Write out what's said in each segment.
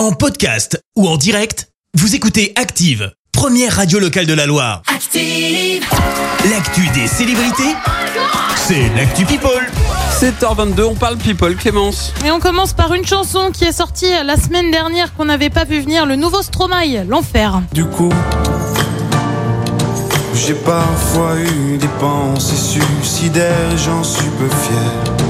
En podcast ou en direct, vous écoutez Active, première radio locale de la Loire. Active. L'actu des célébrités, c'est l'actu People. 7h22, on parle people, Clémence. Et on commence par une chanson qui est sortie la semaine dernière qu'on n'avait pas vu venir, le nouveau Stromae, L'Enfer. Du coup, j'ai parfois eu des pensées suicidaires et j'en suis peu fier.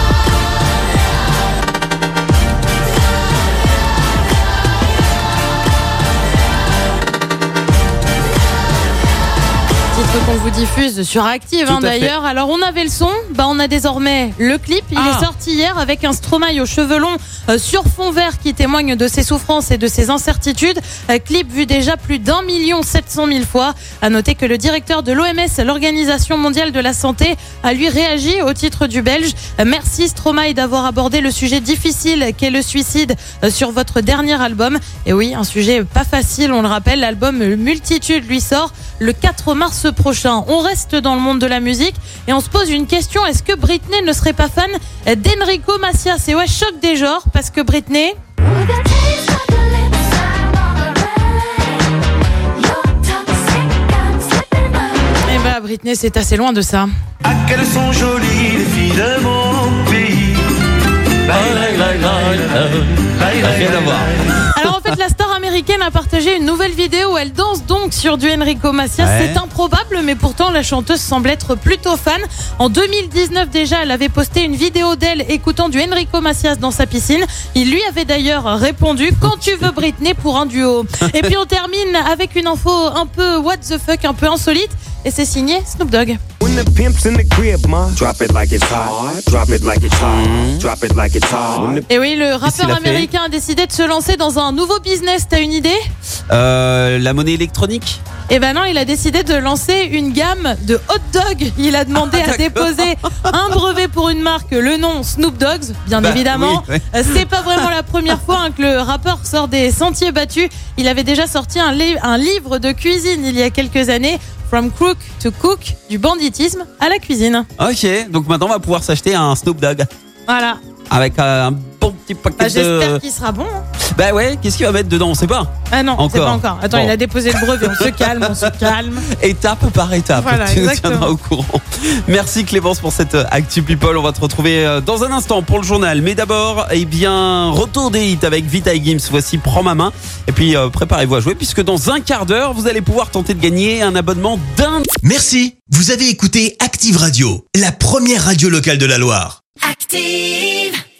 Titre qu'on vous diffuse sur Active hein, d'ailleurs. Alors on avait le son, bah on a désormais le clip. Il Ah. est sorti hier avec un Stromae aux cheveux longs euh, sur fond vert qui témoigne de ses souffrances et de ses incertitudes. Euh, clip vu déjà plus d'un million sept cent mille fois. À noter que le directeur de l'OMS, l'Organisation mondiale de la santé, a lui réagi au titre du Belge. Euh, Merci Stromae d'avoir abordé le sujet difficile qu'est le suicide sur votre dernier album. Et oui, un sujet pas facile, on le rappelle. L'album Multitude lui sort le 4 mars prochain. On reste dans le monde de la musique et on se pose une question. Est-ce que Britney ne serait pas fan d'Enrico Macias? Et ouais, choc des genres parce que Britney, eh ben, Britney, c'est assez loin de ça. Rien à voir. Alors en fait, la star américaine a partagé une nouvelle vidéo où elle danse donc sur du Enrico Macias. Ouais. C'est improbable, mais pourtant la chanteuse semble être plutôt fan. En 2019 déjà, elle avait posté une vidéo d'elle écoutant du Enrico Macias dans sa piscine. Il lui avait d'ailleurs répondu quand tu veux Britney pour un duo. Et puis on termine avec une info un peu what the fuck, un peu insolite. Et c'est signé Snoop Dogg. When the pimp's in the crib, ma, drop it like it's hot. Drop it like it's hot. Drop it like it's hot. When the Et oui, le rappeur américain a décidé de se lancer dans un nouveau business. T'as une idée? Euh, la monnaie électronique Eh ben non, il a décidé de lancer une gamme de hot dog. Il a demandé Ah, à déposer un brevet pour une marque, le nom Snoop Dogs, bien Bah, évidemment. oui, Euh, C'est pas vraiment la première fois hein, que le rappeur sort des sentiers battus. Il avait déjà sorti un, li- un livre de cuisine il y a quelques années. From Crook to Cook, du banditisme à la cuisine. Ok, donc maintenant on va pouvoir s'acheter un Snoop Dogg Voilà. avec euh, un Bah, J'espère de. qu'il sera bon. hein. Bah ouais, qu'est-ce qu'il va mettre dedans On sait pas. Ah non, c'est Encore. pas encore. Attends, Bon. il a déposé le brevet. On se calme, on se calme. Étape par étape. Voilà, tu nous exactement. tiendras au courant. Merci Clémence pour cette euh, Actu People. On va te retrouver euh, dans un instant pour le journal. Mais d'abord, eh bien, retour des hits avec Vita et Gims. Voici Prends ma main. Et puis, euh, préparez-vous à jouer puisque dans un quart d'heure, vous allez pouvoir tenter de gagner un abonnement d'un Merci, vous avez écouté Active Radio, la première radio locale de la Loire. Active.